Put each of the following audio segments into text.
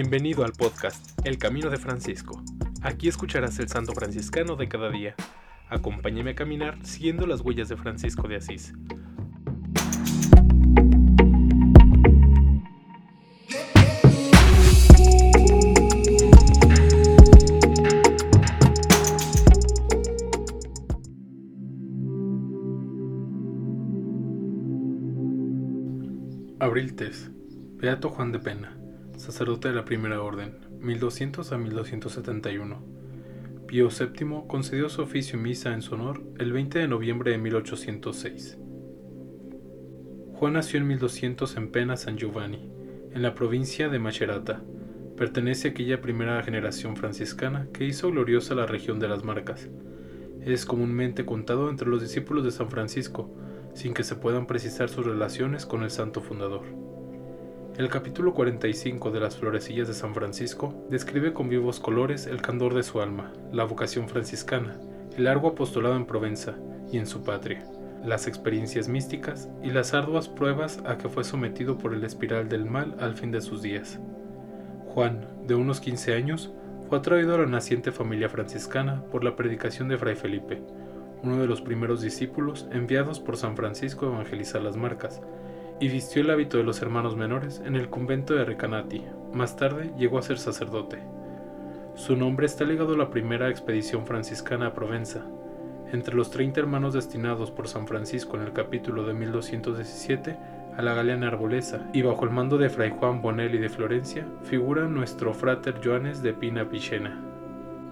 Bienvenido al podcast El Camino de Francisco. Aquí escucharás el santo franciscano de cada día. Acompáñame a caminar siguiendo las huellas de Francisco de Asís. Abril Tes. Beato Juan de Pena sacerdote de la Primera Orden, 1200 a 1271. Pío VII concedió su oficio y misa en su honor el 20 de noviembre de 1806. Juan nació en 1200 en Pena San Giovanni, en la provincia de Macerata. Pertenece a aquella primera generación franciscana que hizo gloriosa la región de las Marcas. Es comúnmente contado entre los discípulos de San Francisco, sin que se puedan precisar sus relaciones con el santo fundador. El capítulo 45 de las Florecillas de San Francisco describe con vivos colores el candor de su alma, la vocación franciscana, el largo apostolado en Provenza y en su patria, las experiencias místicas y las arduas pruebas a que fue sometido por el espiral del mal al fin de sus días. Juan, de unos 15 años, fue atraído a la naciente familia franciscana por la predicación de Fray Felipe, uno de los primeros discípulos enviados por San Francisco a evangelizar las marcas, y vistió el hábito de los hermanos menores en el convento de Recanati. Más tarde llegó a ser sacerdote. Su nombre está ligado a la primera expedición franciscana a Provenza. Entre los 30 hermanos destinados por San Francisco en el capítulo de 1217 a la Galeana Arbolesa y bajo el mando de Fray Juan Bonelli de Florencia figura nuestro frater Joanes de Pina Picena.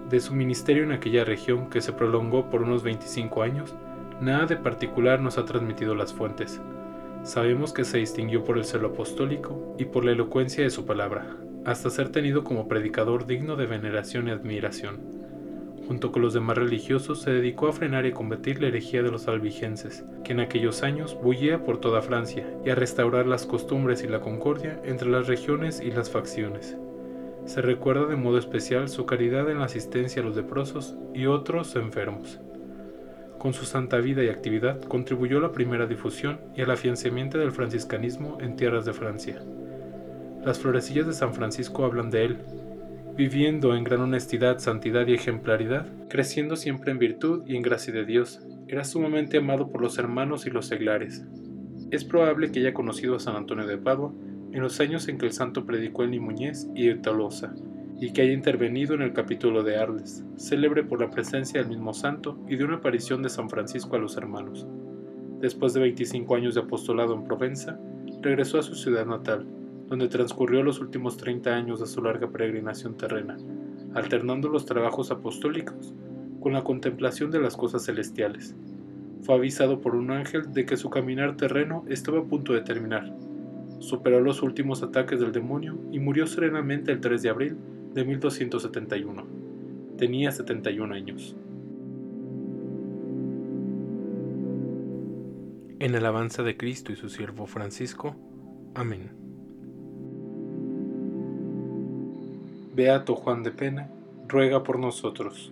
De su ministerio en aquella región, que se prolongó por unos 25 años, nada de particular nos ha transmitido las fuentes. Sabemos que se distinguió por el celo apostólico y por la elocuencia de su palabra, hasta ser tenido como predicador digno de veneración y admiración. Junto con los demás religiosos se dedicó a frenar y combatir la herejía de los albigenses, que en aquellos años bullía por toda Francia, y a restaurar las costumbres y la concordia entre las regiones y las facciones. Se recuerda de modo especial su caridad en la asistencia a los leprosos y otros enfermos. Con su santa vida y actividad contribuyó a la primera difusión y al afianzamiento del franciscanismo en tierras de Francia. Las florecillas de San Francisco hablan de él, viviendo en gran honestidad, santidad y ejemplaridad, creciendo siempre en virtud y en gracia de Dios. Era sumamente amado por los hermanos y los seglares. Es probable que haya conocido a San Antonio de Padua en los años en que el santo predicó en Nimuñez y Tolosa, y que haya intervenido en el capítulo de Arles, célebre por la presencia del mismo santo y de una aparición de San Francisco a los hermanos. Después de 25 años de apostolado en Provenza, regresó a su ciudad natal, donde transcurrió los últimos 30 años de su larga peregrinación terrena, alternando los trabajos apostólicos con la contemplación de las cosas celestiales. Fue avisado por un ángel de que su caminar terreno estaba a punto de terminar. Superó los últimos ataques del demonio y murió serenamente el 3 de abril de 1271. Tenía 71 años. En alabanza de Cristo y su siervo Francisco. Amén. Beato Juan de Pena, ruega por nosotros.